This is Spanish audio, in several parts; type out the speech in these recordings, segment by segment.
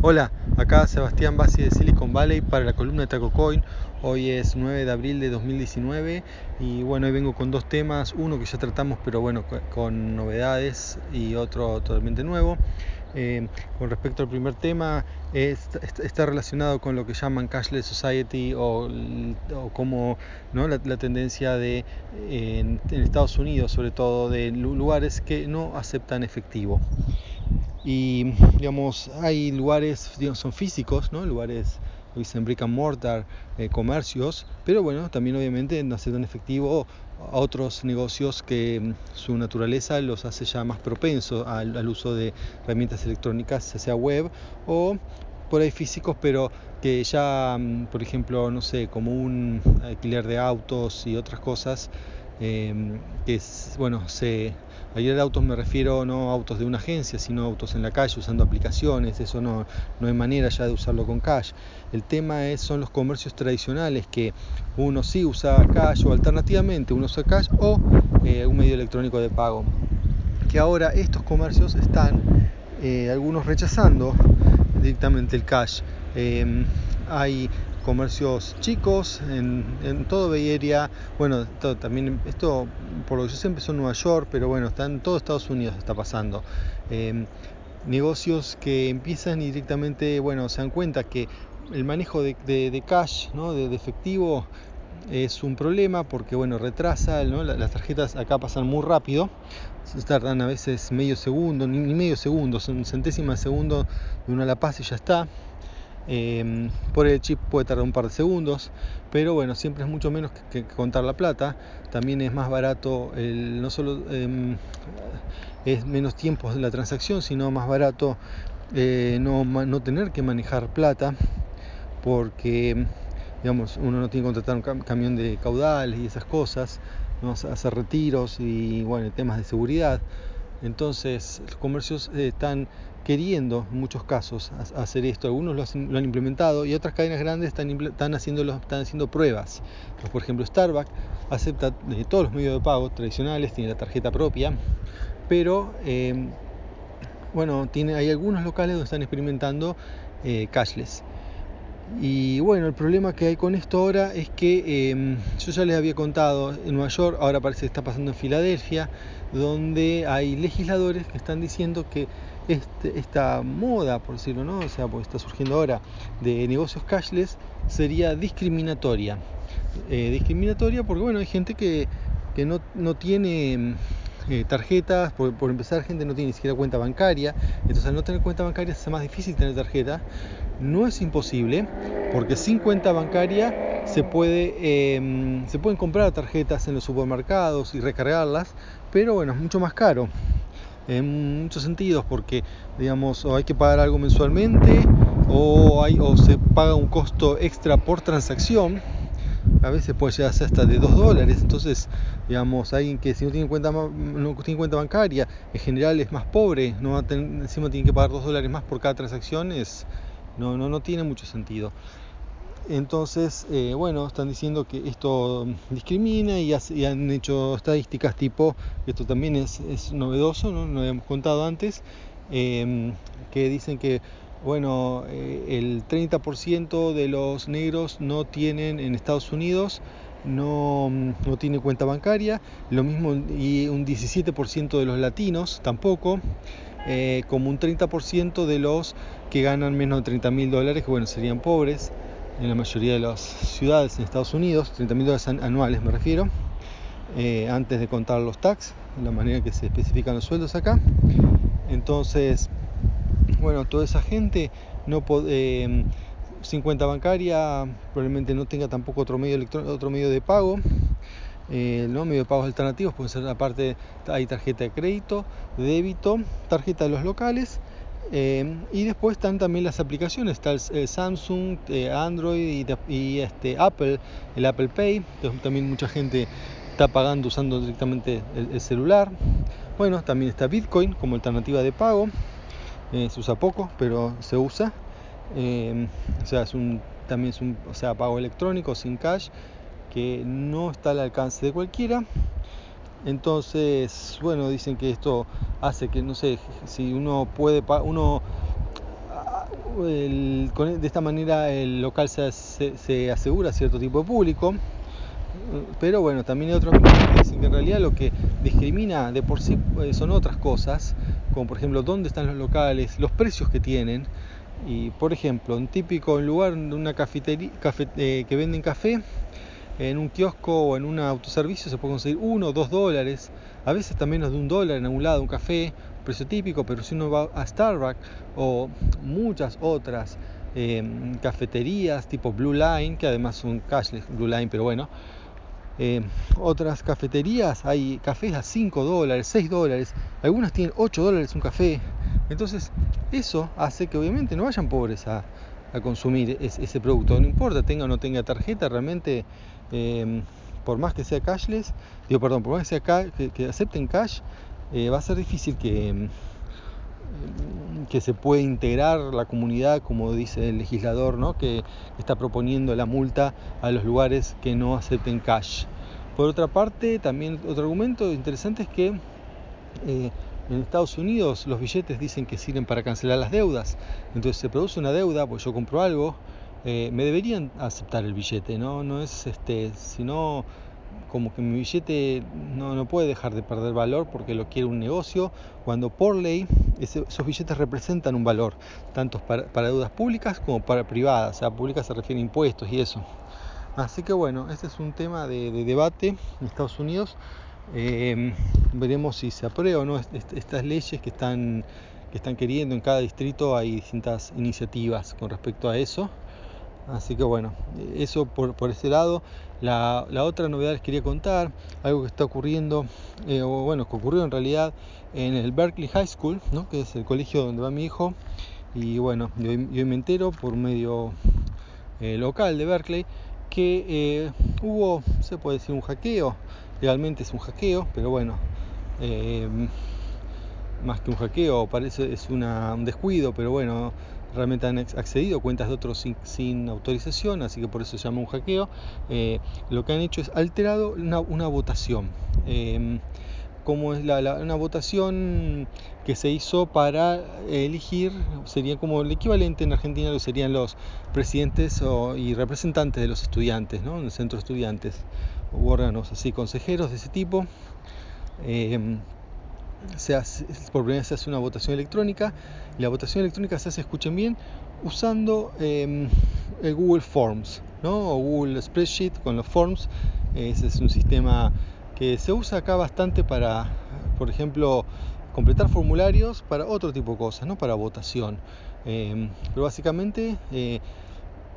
Hola, acá Sebastián Bassi de Silicon Valley para la columna de TacoCoin. Hoy es 9 de abril de 2019 y bueno, hoy vengo con dos temas, uno que ya tratamos pero bueno, con novedades y otro totalmente nuevo. Eh, con respecto al primer tema, está relacionado con lo que llaman cashless society o, como ¿no? la, tendencia de en Estados Unidos, sobre todo de lugares que no aceptan efectivo y digamos hay lugares son físicos no lugares dicen brick and mortar eh, comercios pero bueno también obviamente no dan efectivo a otros negocios que mm, su naturaleza los hace ya más propensos al, uso de herramientas electrónicas sea web o por ahí físicos pero que ya mm, por ejemplo no sé como un alquiler de autos y otras cosas eh, que bueno se Ayer autos me refiero no a autos de una agencia, sino autos en la calle usando aplicaciones, eso no, no hay manera ya de usarlo con cash. El tema es, son los comercios tradicionales que uno sí usa cash o alternativamente uno usa cash o eh, un medio electrónico de pago. Que ahora estos comercios están eh, algunos rechazando directamente el cash. Eh, hay comercios chicos en, todo Bay bueno, también esto por lo que yo sé empezó en Nueva York, pero bueno, está en todo Estados Unidos está pasando. Em, negocios que empiezan y directamente, bueno, se dan cuenta que el manejo de, cash, ¿no? de, efectivo, es un problema porque, bueno, retrasa, las tarjetas acá pasan muy rápido, tardan a veces medio segundo, ni, medio segundo, son centésimas de segundo de una la paz y ya está. Em, por el chip puede tardar un par de segundos, pero bueno, siempre es mucho menos que, contar la plata. También es más barato, el, no solo em, es menos tiempo de la transacción, sino más barato eh, no, no, tener que manejar plata, porque digamos, uno no tiene que contratar un camión de caudales y esas cosas, ¿no? hacer retiros y bueno, temas de seguridad. Entonces, los comercios eh, están queriendo en muchos casos hacer esto. Algunos lo, han implementado y otras cadenas grandes están, están, están haciendo pruebas. por ejemplo, Starbucks acepta eh, todos los medios de pago tradicionales, tiene la tarjeta propia, pero eh, bueno, tiene, hay algunos locales donde están experimentando cashless. Y bueno, el problema que hay con esto ahora es que em, yo ya les había contado en Nueva York, ahora parece que está pasando en Filadelfia, donde hay legisladores que están diciendo que este, esta moda, por decirlo, ¿no? O sea, porque está surgiendo ahora de negocios cashless, sería discriminatoria. Eh, discriminatoria porque, bueno, hay gente que, que no, no tiene em, eh, tarjetas, por, por, empezar gente no tiene ni siquiera cuenta bancaria, entonces al no tener cuenta bancaria es más difícil tener tarjeta, no es imposible, porque sin cuenta bancaria se, puede, eh, se pueden comprar tarjetas en los supermercados y recargarlas, pero bueno, es mucho más caro en muchos sentidos porque digamos o hay que pagar algo mensualmente o, hay, o se paga un costo extra por transacción a veces puede llegar ser hasta de 2 dólares entonces digamos alguien que si no tiene cuenta no tiene cuenta bancaria en general es más pobre no encima tiene que pagar 2 dólares más por cada transacción es no, no, no tiene mucho sentido. Entonces, eh, bueno, están diciendo que esto discrimina y, han hecho estadísticas tipo, esto también es, novedoso, ¿no? lo habíamos contado antes, em, que dicen que, bueno, eh, el 30% de los negros no tienen en Estados Unidos, no, no tiene cuenta bancaria, lo mismo y un 17% de los latinos tampoco. Eh, como un 30% de los que ganan menos de 30 mil dólares, que bueno, serían pobres en la mayoría de las ciudades en Estados Unidos, 30 mil dólares anuales me refiero, eh, antes de contar los tax, la manera que se especifican los sueldos acá. Entonces, bueno, toda esa gente no eh, sin cuenta bancaria probablemente no tenga tampoco otro medio, otro medio de pago eh, ¿no? medio de pagos alternativos pueden ser aparte hay tarjeta de crédito débito tarjeta de los locales eh, y después están también las aplicaciones está el, Samsung eh, Android y, este Apple el Apple Pay también mucha gente está pagando usando directamente el, celular bueno también está Bitcoin como alternativa de pago se usa poco pero se usa o sea es un también es un o sea pago electrónico sin cash que no está al alcance de cualquiera. Entonces, bueno, dicen que esto hace que, no sé, si uno puede, uno, de esta manera el local se, se, asegura cierto tipo de público. Pero bueno, también hay otros que dicen que en realidad lo que discrimina de por sí eh, son otras cosas, como por ejemplo dónde están los locales, los precios que tienen. Y por ejemplo, un típico lugar de una cafetería eh, que venden café, en un kiosco o en un autoservicio se puede conseguir uno o dos dólares, a veces hasta menos de un dólar en algún lado, un café, precio típico, pero si uno va a Starbucks o muchas otras eh, cafeterías tipo Blue Line, que además son cashless Blue Line, pero bueno, eh, otras cafeterías hay cafés a 5 dólares, 6 dólares, algunas tienen 8 dólares un café. Entonces, eso hace que obviamente no vayan pobres a, consumir ese producto. No importa, tenga o no tenga tarjeta, realmente, eh, por más que sea cashless, digo, perdón, por más que, sea que acepten cash, eh, va a ser difícil que, mm, que se pueda integrar la comunidad, como dice el legislador, ¿no? que está proponiendo la multa a los lugares que no acepten cash. Por otra parte, también otro argumento interesante es que eh, en Estados Unidos los billetes dicen que sirven para cancelar las deudas. Entonces se produce una deuda, pues yo compro algo, eh, me deberían aceptar el billete, ¿no? No es este, sino como que mi billete no, no, puede dejar de perder valor porque lo quiere un negocio, cuando por ley esos billetes representan un valor, tanto para, para, deudas públicas como para privadas, o sea, públicas se refiere a impuestos y eso. Así que bueno, este es un tema de, debate en Estados Unidos. Eh, veremos si se aprueba o no estas leyes que están, que están queriendo en cada distrito. Hay distintas iniciativas con respecto a eso. Así que bueno, eso por, ese lado. La, otra novedad les quería contar, algo que está ocurriendo, eh, o bueno, que ocurrió en realidad en el Berkeley High School, ¿no? que es el colegio donde va mi hijo. Y bueno, yo, me entero por medio eh, local de Berkeley que eh, hubo, se puede decir, un hackeo. Legalmente es un hackeo, pero bueno, más que un hackeo, parece es una, un descuido, pero bueno, realmente han accedido a cuentas de otros sin, autorización, así que por eso se llama un hackeo. Eh, lo que han hecho es alterado una, votación. Eh, como es la, una votación que se hizo para elegir, sería como el equivalente en Argentina, lo serían los presidentes y representantes de los estudiantes, ¿no? en el centro de estudiantes, o órganos así, consejeros de ese tipo. Eh, se hace, por primera vez se hace una votación electrónica. Y la votación electrónica se hace, escuchen bien, usando em, el Google Forms, ¿no? o Google Spreadsheet con los Forms. Ese es un sistema que se usa acá bastante para, por ejemplo, completar formularios para otro tipo de cosas, no para votación. Em, pero básicamente, eh,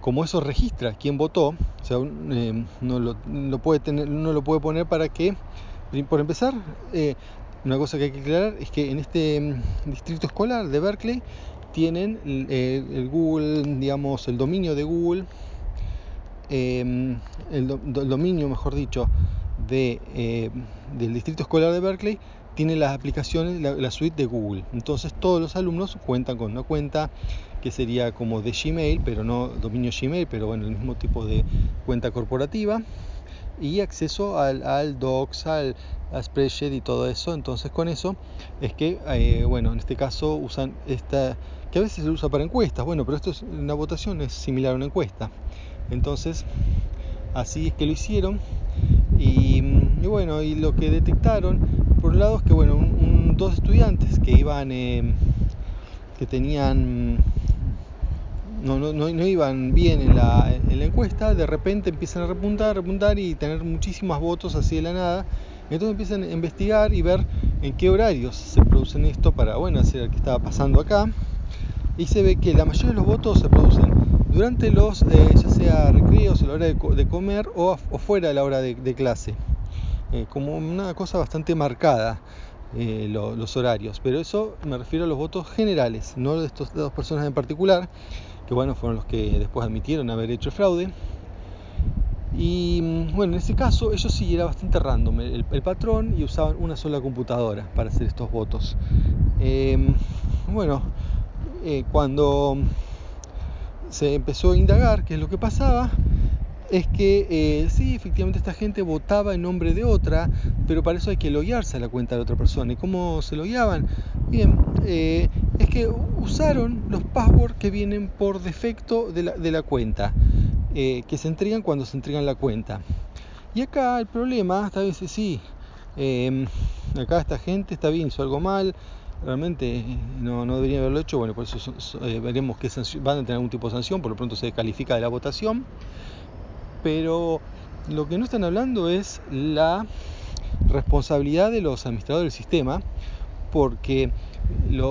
como eso registra quién votó, o sea, em, no, lo, puede tener, no lo puede poner para que, por empezar, eh, una cosa que hay que aclarar es que en este mm, distrito escolar de Berkeley tienen eh, el Google, digamos, el dominio de Google, em, el, dominio, mejor dicho, eh, del distrito escolar de Berkeley tiene las aplicaciones, la, suite de Google. Entonces todos los alumnos cuentan con una cuenta que sería como de Gmail, pero no dominio Gmail, pero bueno, el mismo tipo de cuenta corporativa y acceso al, al Docs, al, Spreadsheet y todo eso. Entonces con eso es que, eh, bueno, en este caso usan esta, que a veces se usa para encuestas, bueno, pero esto es una votación, es similar a una encuesta. Entonces, así es que lo hicieron. Y, bueno, y lo que detectaron, por un lado, es que, bueno, dos estudiantes que iban, eh, que tenían no, no, no, iban bien en la, en la, encuesta, de repente empiezan a repuntar, repuntar y tener muchísimos votos así de la nada. Entonces empiezan a investigar y ver en qué horarios se producen esto para, bueno, hacer qué estaba pasando acá. Y se ve que la mayoría de los votos se producen durante los, eh, ya sea recreos, a la hora de, comer o, fuera de la hora de, clase. Eh, como una cosa bastante marcada. Eh, los horarios, pero eso me refiero a los votos generales, no de estas dos personas en particular, que bueno, fueron los que después admitieron haber hecho el fraude. Y mm, bueno, en ese caso ellos sí era bastante random el, patrón y usaban una sola computadora para hacer estos votos. Em, bueno, eh, cuando se empezó a indagar qué es lo que pasaba, es que eh, sí, efectivamente esta gente votaba en nombre de otra, pero para eso hay que loguearse a la cuenta de otra persona. ¿Y cómo se logueaban? Bien, eh, es que usaron los passwords que vienen por defecto de la, de la cuenta, eh, que se entregan cuando se entregan la cuenta. Y acá el problema, esta vez sí, em, acá esta gente está bien, hizo algo mal, realmente no, no debería haberlo hecho, bueno, por eso veremos que van a tener algún tipo de sanción, por lo pronto se descalifica de la votación pero lo que no están hablando es la responsabilidad de los administradores del sistema, porque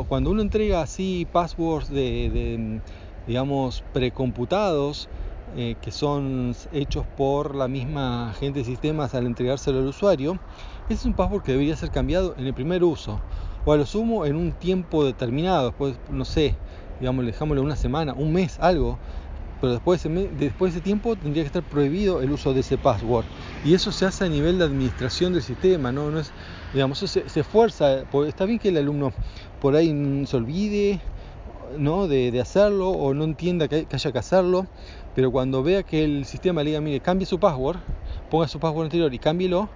cuando uno entrega así passwords de, digamos, precomputados, eh, que son hechos por la misma gente de sistemas al entregárselo al usuario, ese es un password que debería ser cambiado en el primer uso, o a lo sumo en un tiempo determinado, después, no sé, digamos, dejámoslo una semana, un mes, algo, pero después de, ese, después de ese tiempo tendría que estar prohibido el uso de ese password. Y eso se hace a nivel de administración del sistema, ¿no? no es, digamos, eso se, esfuerza, está bien que el alumno por ahí se olvide ¿no? de, hacerlo o no entienda que, haya que hacerlo, pero cuando vea que el sistema le diga, mire, cambie su password, ponga su password anterior y cámbielo,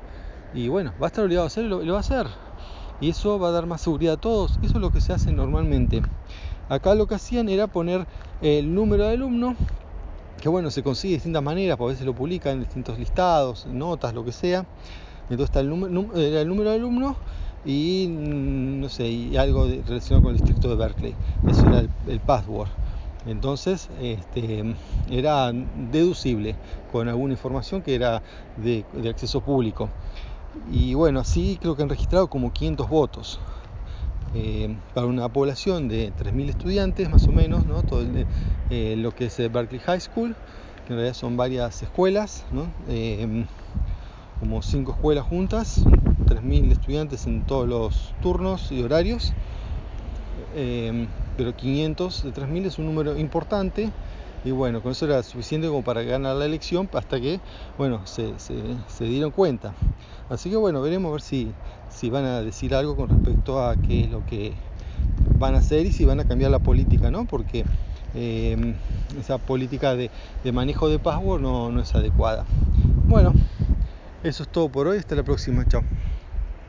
y bueno, va a estar obligado a hacerlo y lo va a hacer. Y eso va a dar más seguridad a todos. Eso es lo que se hace normalmente. Acá lo que hacían era poner el número de alumno, que bueno, se consigue de distintas maneras, a veces lo publican en distintos listados, notas, lo que sea. Entonces está el, el número de alumno y mm, no sé, y algo relacionado con el distrito de Berkeley. Eso era el, password. Entonces este, era deducible con alguna información que era de, de acceso público. Y bueno, así creo que han registrado como 500 votos. Eh, para una población de 3.000 estudiantes más o menos, ¿no? Todo eh, lo que es Berkeley High School, que en realidad son varias escuelas. Eh, como 5 escuelas juntas, 3.000 estudiantes en todos los turnos y horarios, pero 500 de 3.000 es un número importante y bueno, con eso era suficiente como para ganar la elección hasta que, bueno, se, se, dieron cuenta. Así que bueno, veremos a ver si, si van a decir algo con respecto a qué es lo que van a hacer y si van a cambiar la política, ¿no? Porque eh, esa política de, de, manejo de password no, no es adecuada. Bueno, eso es todo por hoy. Hasta la próxima. Chao.